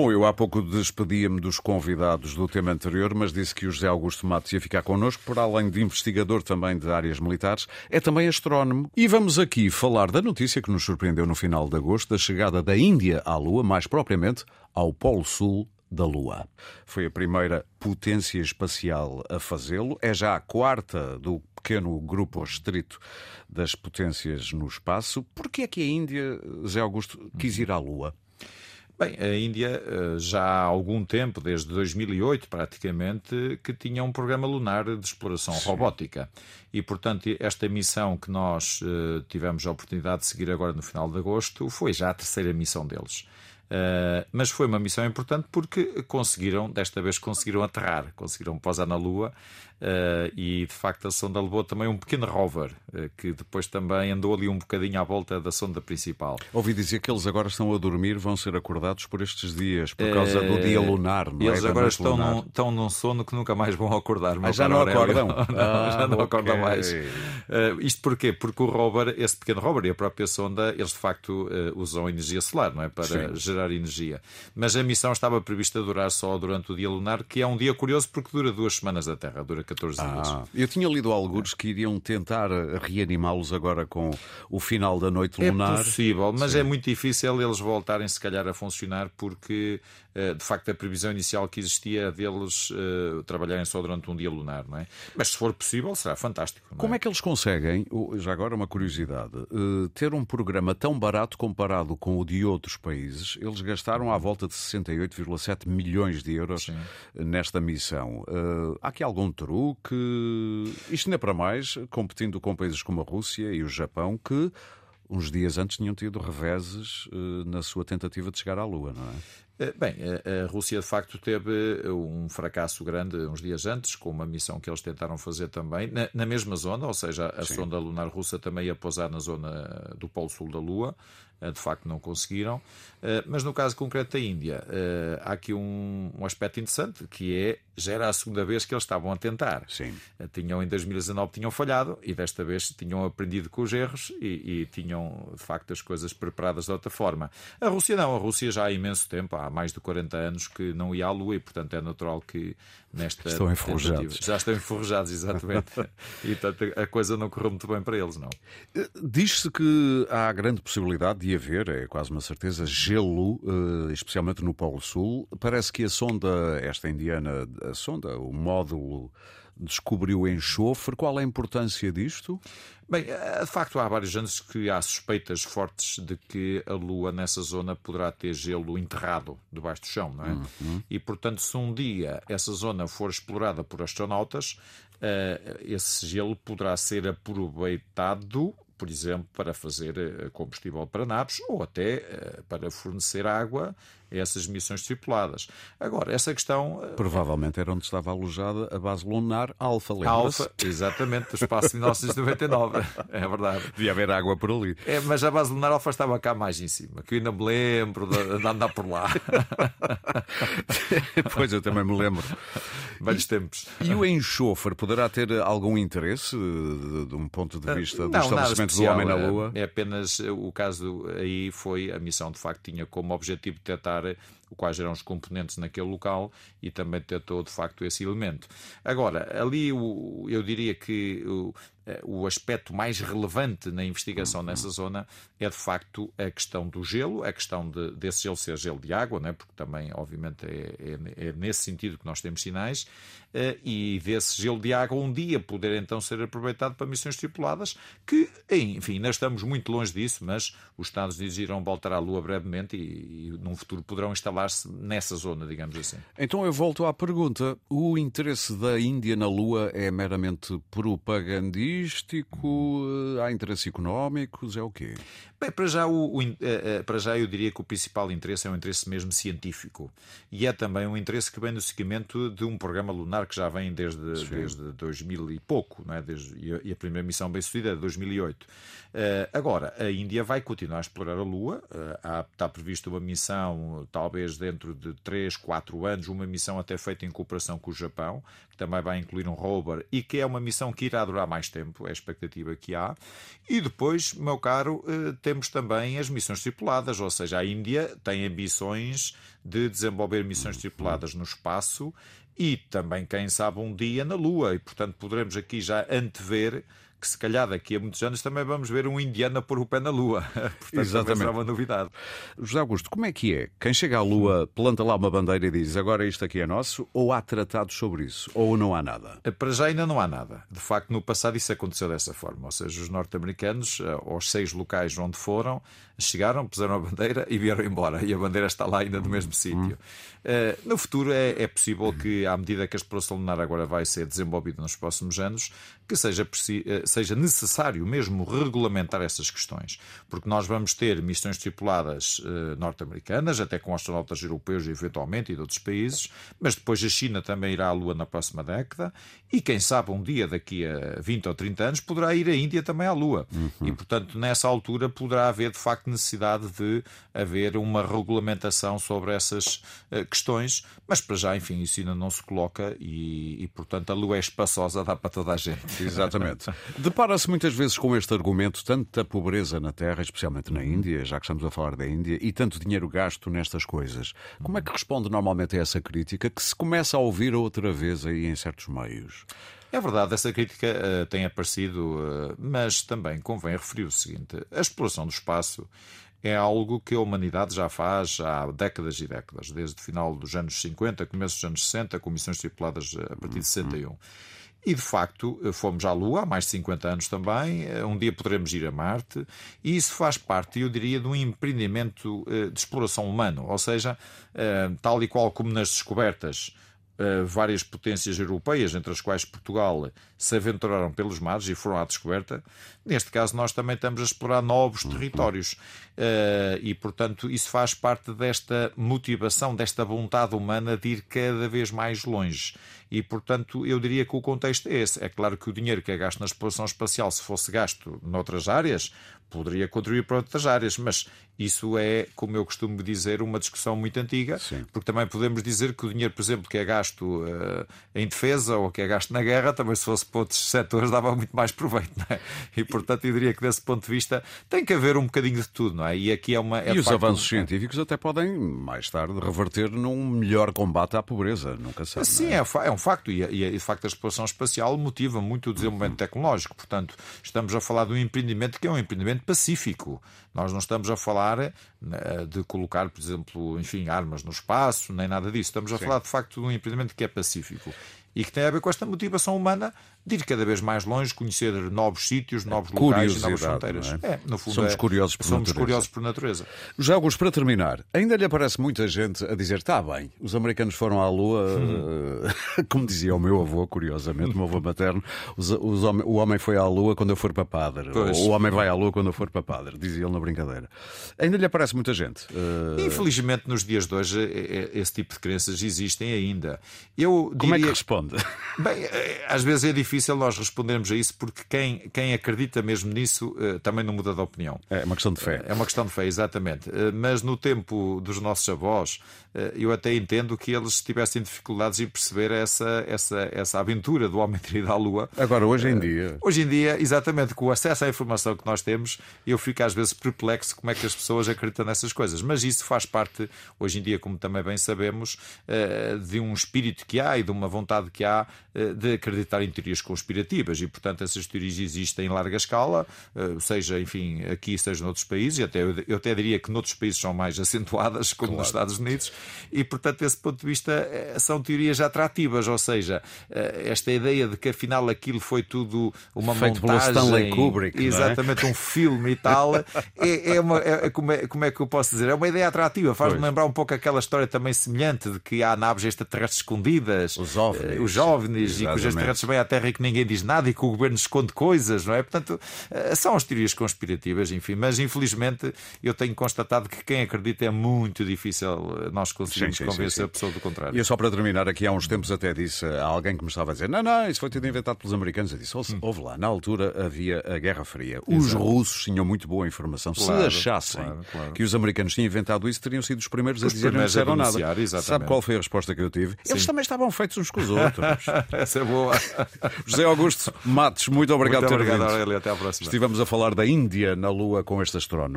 Bom, eu há pouco despedia-me dos convidados do tema anterior, mas disse que o José Augusto Matos ia ficar connosco, por além de investigador também de áreas militares, é também astrónomo. E vamos aqui falar da notícia que nos surpreendeu no final de agosto, da chegada da Índia à Lua, mais propriamente ao Polo Sul da Lua. Foi a primeira potência espacial a fazê-lo, é já a quarta do pequeno grupo restrito das potências no espaço. Por que é que a Índia, Zé Augusto, quis ir à Lua? Bem, a Índia eh, já há algum tempo, desde 2008 praticamente, que tinha um programa lunar de exploração Sim. robótica. E, portanto, esta missão que nós uh, tivemos a oportunidade de seguir agora no final de agosto foi já a terceira missão deles. Uh, mas foi uma missão importante porque conseguiram, desta vez conseguiram aterrar, conseguiram pousar na Lua Uh, e de facto a sonda levou também um pequeno rover uh, que depois também andou ali um bocadinho à volta da sonda principal. Ouvi dizer que eles agora estão a dormir, vão ser acordados por estes dias, por causa do dia lunar. Não é? eles é? agora estão num, estão num sono que nunca mais vão acordar. Ah, já não acordam? não, ah, já não okay. acordam mais. isto porquê? Porque o rover, esse pequeno rover e a própria sonda, eles de facto usam energia solar, não é? Para Sim. gerar energia. Mas a missão estava prevista durar só durante o dia lunar, que é um dia curioso porque dura duas semanas da Terra, dura 14 ah, dias. Eu tinha lido alguns que iriam tentar reanimá-los agora com o final da noite lunar. É possível, mas Sim. é muito difícil eles voltarem, se calhar, a funcionar, porque eh, de facto a previsão inicial que existia é deles uh, trabalharem só durante um dia lunar, não é? Mas se for possível, será fantástico. Como é? é? que eles conseguem, já agora uma curiosidade, uh, ter um programa tão barato comparado com o de outros países? Eles gastaram à volta de 68,7 milhões de euros Sim. nesta missão. Uh, há aqui algum truque? Isto não é para mais, competindo com países como a Rússia e o Japão, que uns dias antes tinham tido reveses uh, na sua tentativa de chegar à Lua, não é? Eh, bem, a Rússia de facto teve um fracasso grande uns dias antes, com uma missão que eles tentaram fazer também, na, na mesma zona, ou seja, a Sim. sonda lunar russa também ia pousar na zona do Polo Sul da Lua, eh, de facto não conseguiram. Eh, mas no caso concreto da Índia, eh, há aqui um, um aspecto interessante, que é, já era a segunda vez que eles estavam a tentar. Sim. Tinham, em 2019 tinham falhado e desta vez tinham aprendido com os erros e, e tinham, de facto, as coisas preparadas de outra forma. A Rússia não, a Rússia já há imenso tempo, há mais de 40 anos que não ia à Lua e, portanto, é natural que nesta estão enferrujados. Já estão enferrujados, exatamente. e portanto, a coisa não correu muito bem para eles, não. Diz-se que há grande possibilidade de de haver, é quase uma certeza, gelo, eh, especialmente no Polo Sul. Parece que a sonda, esta indiana, a sonda, o módulo, descobriu enxofre. Qual é a importância disto? Bem, eh, de facto há vários anos que há suspeitas fortes de que a Lua nessa zona poderá ter gelo enterrado debaixo do chão, não é? Uhum. E portanto, se um dia essa zona for explorada por astronautas, uh, esse gelo poderá ser aproveitado por exemplo, para fazer eh, combustível para naves ou até eh, para fornecer água a essas missões tripuladas. Agora, essa questão. Eh, Provavelmente era onde estava alojada a base lunar Alfa, lembra Alfa, exatamente, do espaço de 1999. é verdade. Devia haver água por ali. É, mas a base lunar Alfa estava cá mais em cima, que eu ainda me lembro de, de andar por lá. pois, eu também me lembro. Velhos tempos. E o enxofre poderá ter algum interesse de, de um ponto de vista do Não, estabelecimento do homem na Lua? É apenas o caso aí foi a missão de facto tinha como objetivo detectar quais eram os componentes naquele local e também detectou de facto esse elemento. Agora, ali eu diria que eh, o aspecto mais relevante na investigação nessa zona é de facto a questão do gelo, a questão de, desse gelo ser gelo de água, né? porque também, obviamente, é, é, é nesse sentido que nós temos sinais, uh, e desse gelo de água um dia poder então ser aproveitado para missões tripuladas, que, enfim, ainda estamos muito longe disso, mas os Estados Unidos irão voltar à Lua brevemente e, e num futuro poderão instalar-se nessa zona, digamos assim. Então eu volto à pergunta: o interesse da Índia na Lua é meramente propagandista? Turístico? Eh, há interesses económicos? É o quê? Bem, para já, o, o, eh, eh, para já eu diria que o principal interesse é um interesse mesmo científico. E é também um interesse que vem no seguimento de um programa lunar que já vem desde, desde 2000 e pouco, não é? desde, e a primeira missão bem sucedida é de 2008. Uh, agora, a Índia vai continuar a explorar a Lua. Uh, há, está prevista uma missão, talvez dentro de 3, 4 anos, uma missão até feita em cooperação com o Japão, que também vai incluir um rover e que é uma missão que irá durar mais tempo, é a expectativa que há. E depois, meu caro, eh, temos também as missões tripuladas, ou seja, a Índia tem ambições de desenvolver missões tripuladas no espaço e também, quem sabe, um dia na Lua. E, portanto, poderemos aqui já antever que se calhar daqui a muitos anos também vamos ver um indiano a pôr o pé na Lua. Portanto, Exatamente. será uma novidade. José Augusto, como é que é? Quem chega à Lua planta lá uma bandeira e diz agora isto aqui é nosso, ou há tratados sobre isso, ou não há nada? Eh, para já ainda não há nada. De facto, no passado isso aconteceu dessa forma. Ou seja, os norte-americanos, eh, aos seis locais onde foram, chegaram, puseram a bandeira e vieram embora. E a bandeira está lá ainda no mesmo sítio. Uh, no futuro é, é, possível que, à medida que a exploração lunar agora vai ser desenvolvida nos próximos anos, que seja, uh, seja necessário mesmo regulamentar essas questões. Porque nós vamos ter missões tripuladas uh, norte-americanas, até com astronautas europeus eventualmente e de outros países, mas depois a China também irá à Lua na próxima década e quem sabe um dia daqui a 20 ou 30 anos poderá ir a Índia também à Lua. Uhum. E portanto nessa altura poderá haver de facto necessidade de haver uma regulamentação sobre essas uh, questões, mas para já, enfim, isso ainda não se coloca e, e portanto a Lua é espaçosa, dá para toda a gente. Exatamente. Depara-se muitas vezes com este argumento, tanto da pobreza na Terra, especialmente na Índia, já que estamos a falar da Índia, e tanto dinheiro gasto nestas coisas. Como é que responde normalmente a essa crítica que se começa a ouvir outra vez aí em certos meios? É verdade, essa crítica uh, tem aparecido, uh, mas também convém referir o seguinte: a exploração do espaço é algo que a humanidade já faz há décadas e décadas, desde o final dos anos 50, começo dos anos 60, com missões tripuladas eh, a partir de 61. E de facto fomos à Lua há mais de 50 anos também. Um dia poderemos ir a Marte, e isso faz parte, eu diria, de um empreendimento de exploração humano, ou seja, tal e qual como nas descobertas uh, várias potências europeias, entre as quais Portugal, se aventuraram pelos mares e foram à descoberta. Neste caso, nós também estamos a explorar novos uhum. territórios. Uh, e, portanto, isso faz parte desta motivação, desta vontade humana de ir cada vez mais longe. E, portanto, eu diria que o contexto é esse. É claro que o dinheiro que é gasto na exploração espacial, se fosse gasto noutras áreas, poderia contribuir para outras áreas, mas isso é, como eu costumo dizer, uma discussão muito antiga, Sim. porque também podemos dizer que o dinheiro, por exemplo, que é gasto uh, em defesa ou que é gasto na guerra, também se fosse para outros setores dava muito mais proveito, é? E, portanto, eu diria que desse ponto de vista tem que haver um bocadinho de tudo, não é? E aqui é uma... É e os avanços um... científicos até podem, mais tarde, reverter num melhor combate à pobreza, nunca sabe. Sim, é? É, é? um facto, e, e, de facto a exploração espacial motiva muito o desenvolvimento uhum. tecnológico, portanto, estamos a falar de um empreendimento que é um empreendimento pacífico. Nós não estamos a falar né, de colocar, por exemplo, enfim, armas no espaço, nem nada disso. Estamos a Sim. falar de facto de um empreendimento que é pacífico e que tem a ver com esta motivação humana de ir cada vez mais longe, conhecer novos sítios, novos locais e novas fronteiras. É? É, no fundo, somos é, curiosos por somos natureza. curiosos por natureza. Já alguns para terminar, ainda lhe aparece muita gente a dizer: está bem, os americanos foram à Lua, hum. como dizia o meu avô, curiosamente, o meu avô materno, os, os, o homem foi à Lua quando eu for para padre, pois. o homem vai à Lua quando eu for para padre, dizia ele na brincadeira. Ainda lhe aparece muita gente. Uh... Infelizmente, nos dias de hoje, esse tipo de crenças existem ainda. Eu Como é que responde? Bem, às vezes é difícil nós respondermos a isso porque quem, quem acredita mesmo nisso uh, também não muda de opinião. É uma questão de fé. É uma questão de fé, exatamente. Uh, mas no tempo dos nossos avós, eu até entendo que eles tivessem dificuldades em perceber essa, essa, essa aventura do homem ter ido à Lua. Agora, hoje em dia. Hoje em dia, exatamente, com o acesso à informação que nós temos, eu fico às vezes perplexo como é que as pessoas acreditam nessas coisas. Mas isso faz parte, hoje em dia, como também bem sabemos, de um espírito que há e de uma vontade que há de acreditar em teorias conspirativas e, portanto, essas teorias existem em larga escala, eh, seja, enfim, aqui, seja noutros países, e até, eu até diria que noutros países são mais acentuadas, como claro. nos Estados Unidos, e, portanto, desse ponto de vista, eh, são teorias atrativas, ou seja, eh, esta ideia de que afinal aquilo foi tudo uma Feito montagem. Pelo Stanley Kubrick, é? exatamente, é? um filme e tal, é, é, uma, é, como é, como é que eu posso dizer? É uma ideia atrativa, faz-me lembrar um pouco aquela história também semelhante de que há naves extraterrestres escondidas. Os OVNIs. Os jovens, e que os Exatamente. extraterrestres vêm à Terra e que ninguém diz nada e que o governo esconde coisas, não é? Portanto, eh, são as teorias conspirativas, enfim, mas infelizmente eu tenho constatado que quem acredita é muito difícil eh, nós conseguirmos Sim, sim, sim, convencer sim. a pessoa do contrário. E eu só para terminar aqui, há uns tempos até disse a alguém que me estava a dizer: não, não, isso foi tudo inventado pelos americanos. Eu disse: ouve, Hum. lá, na altura havia a Guerra Fria. Os russos tinham muito boa informação. Claro, Se achassem claro, claro. que os americanos tinham inventado isso, teriam sido os primeiros a Os dizer que não primeiros a disseram nada. exatamente. Sabe qual foi a resposta que eu tive? Eles também estavam feitos uns com os outros. Essa é boa. José Augusto Matos, muito obrigado Muito por ter obrigado, vindo. Aurélio. Até à próxima. Estivemos a falar da Índia na Lua com este astrónomo.